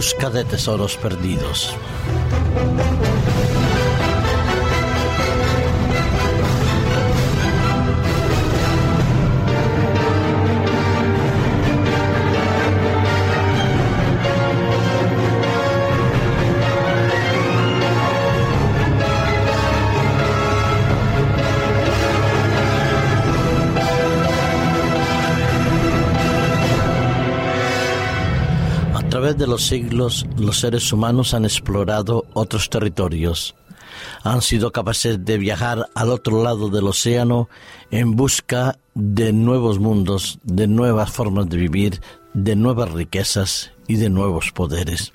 busca de tesoros perdidos. De los siglos los seres humanos han explorado otros territorios. Han sido capaces de viajar al otro lado del océano en busca de nuevos mundos, de nuevas formas de vivir, de nuevas riquezas y de nuevos poderes.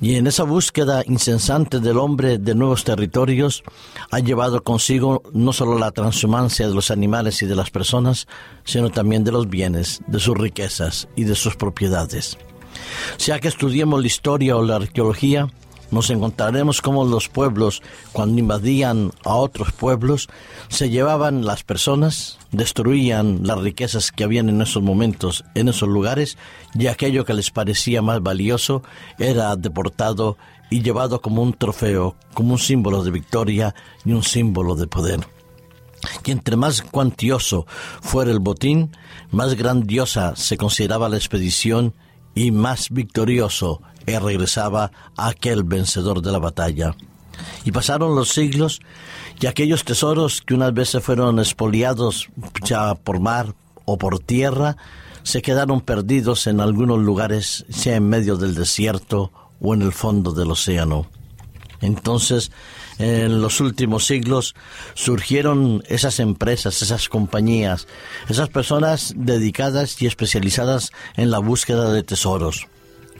Y en esa búsqueda incesante del hombre de nuevos territorios ha llevado consigo no solo la transhumancia de los animales y de las personas, sino también de los bienes, de sus riquezas y de sus propiedades. Sea que estudiemos la historia o la arqueología, nos encontraremos como los pueblos, cuando invadían a otros pueblos, se llevaban las personas, destruían las riquezas que habían en esos momentos, en esos lugares, y aquello que les parecía más valioso era deportado y llevado como un trofeo, como un símbolo de victoria y un símbolo de poder. Y entre más cuantioso fuera el botín, más grandiosa se consideraba la expedición y más victorioso regresaba aquel vencedor de la batalla. Y pasaron los siglos y aquellos tesoros que unas veces fueron expoliados ya por mar o por tierra, se quedaron perdidos en algunos lugares, sea en medio del desierto o en el fondo del océano. Entonces, en los últimos siglos surgieron esas empresas, esas compañías, esas personas dedicadas y especializadas en la búsqueda de tesoros.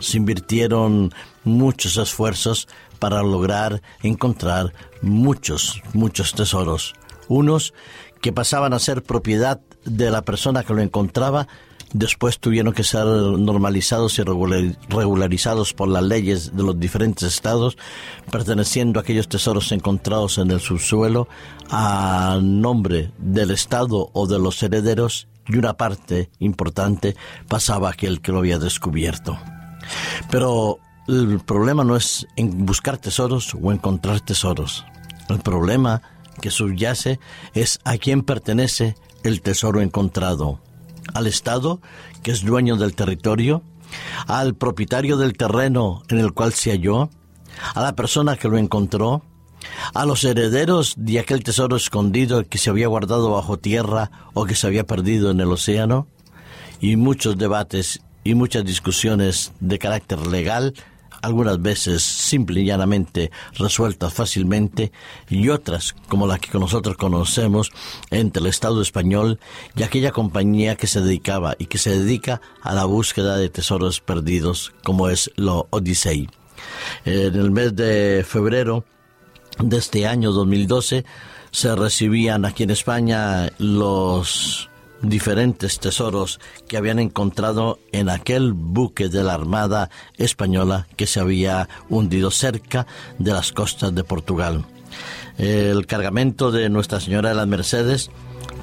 Se invirtieron muchos esfuerzos para lograr encontrar muchos, muchos tesoros. Unos que pasaban a ser propiedad de la persona que lo encontraba después tuvieron que ser normalizados y regularizados por las leyes de los diferentes estados, perteneciendo a aquellos tesoros encontrados en el subsuelo a nombre del Estado o de los herederos y una parte importante pasaba a aquel que lo había descubierto. Pero el problema no es en buscar tesoros o encontrar tesoros. El problema que subyace es a quién pertenece el tesoro encontrado al Estado, que es dueño del territorio, al propietario del terreno en el cual se halló, a la persona que lo encontró, a los herederos de aquel tesoro escondido que se había guardado bajo tierra o que se había perdido en el océano, y muchos debates y muchas discusiones de carácter legal algunas veces simple y llanamente resueltas fácilmente y otras como la que nosotros conocemos entre el Estado español y aquella compañía que se dedicaba y que se dedica a la búsqueda de tesoros perdidos como es lo Odyssey. En el mes de febrero de este año 2012 se recibían aquí en España los diferentes tesoros que habían encontrado en aquel buque de la Armada española que se había hundido cerca de las costas de Portugal. El cargamento de Nuestra Señora de las Mercedes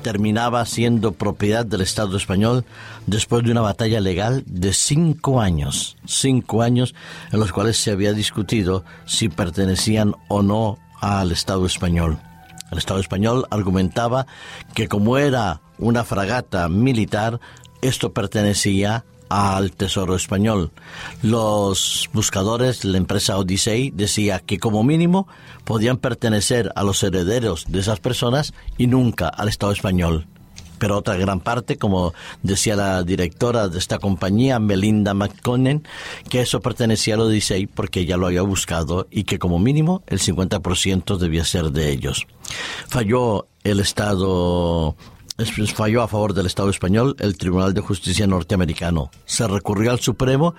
terminaba siendo propiedad del Estado español después de una batalla legal de cinco años, cinco años en los cuales se había discutido si pertenecían o no al Estado español. El Estado español argumentaba que como era una fragata militar, esto pertenecía al Tesoro español. Los buscadores, la empresa Odyssey, decía que como mínimo podían pertenecer a los herederos de esas personas y nunca al Estado español. Pero otra gran parte, como decía la directora de esta compañía, Melinda McConnell, que eso pertenecía a Odyssey porque ella lo había buscado y que como mínimo el 50% debía ser de ellos. Falló el Estado falló a favor del Estado español el Tribunal de Justicia norteamericano. Se recurrió al Supremo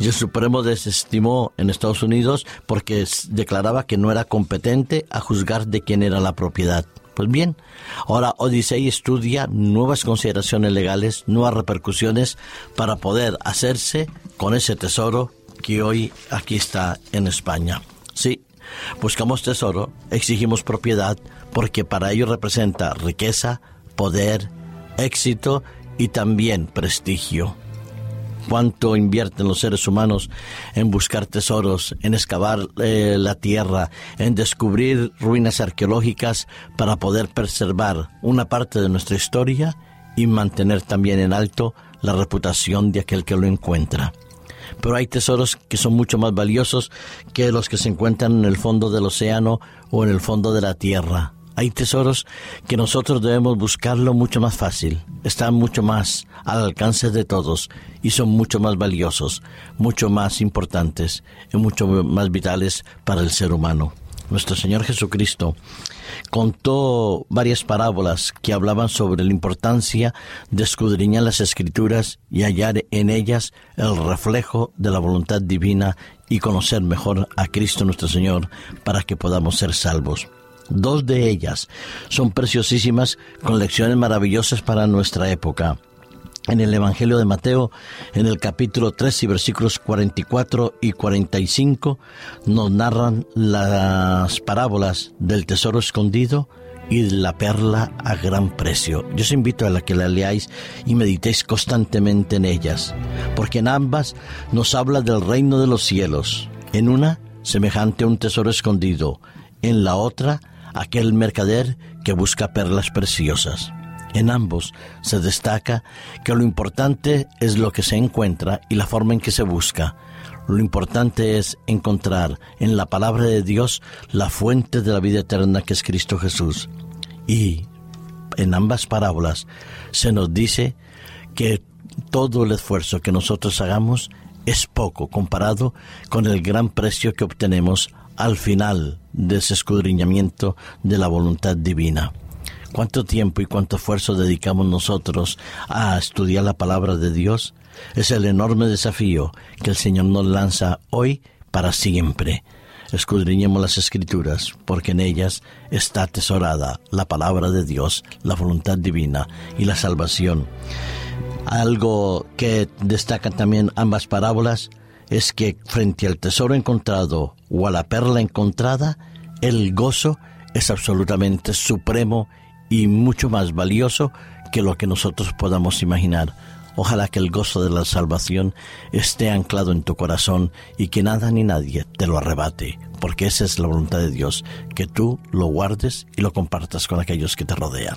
y el Supremo desestimó en Estados Unidos porque declaraba que no era competente a juzgar de quién era la propiedad. Pues bien, ahora Odyssey estudia nuevas consideraciones legales, nuevas repercusiones para poder hacerse con ese tesoro que hoy aquí está en España. Sí, buscamos tesoro, exigimos propiedad, porque para ello representa riqueza, poder, éxito y también prestigio. Cuánto invierten los seres humanos en buscar tesoros, en excavar eh, la tierra, en descubrir ruinas arqueológicas para poder preservar una parte de nuestra historia y mantener también en alto la reputación de aquel que lo encuentra. Pero hay tesoros que son mucho más valiosos que los que se encuentran en el fondo del océano o en el fondo de la tierra. Hay tesoros que nosotros debemos buscarlo mucho más fácil, están mucho más al alcance de todos y son mucho más valiosos, mucho más importantes y mucho más vitales para el ser humano. Nuestro Señor Jesucristo contó varias parábolas que hablaban sobre la importancia de escudriñar las escrituras y hallar en ellas el reflejo de la voluntad divina y conocer mejor a Cristo nuestro Señor para que podamos ser salvos. Dos de ellas son preciosísimas con lecciones maravillosas para nuestra época. En el Evangelio de Mateo, en el capítulo 3 y versículos 44 y 45, nos narran las parábolas del tesoro escondido y la perla a gran precio. Yo os invito a la que la leáis y meditéis constantemente en ellas, porque en ambas nos habla del reino de los cielos. En una, semejante a un tesoro escondido, en la otra, aquel mercader que busca perlas preciosas. En ambos se destaca que lo importante es lo que se encuentra y la forma en que se busca. Lo importante es encontrar en la palabra de Dios la fuente de la vida eterna que es Cristo Jesús. Y en ambas parábolas se nos dice que todo el esfuerzo que nosotros hagamos es poco comparado con el gran precio que obtenemos al final de ese escudriñamiento de la voluntad divina. ¿Cuánto tiempo y cuánto esfuerzo dedicamos nosotros a estudiar la palabra de Dios? Es el enorme desafío que el Señor nos lanza hoy para siempre. Escudriñemos las escrituras, porque en ellas está atesorada la palabra de Dios, la voluntad divina y la salvación. Algo que destacan también ambas parábolas es que frente al tesoro encontrado o a la perla encontrada, el gozo es absolutamente supremo y mucho más valioso que lo que nosotros podamos imaginar. Ojalá que el gozo de la salvación esté anclado en tu corazón y que nada ni nadie te lo arrebate, porque esa es la voluntad de Dios, que tú lo guardes y lo compartas con aquellos que te rodean.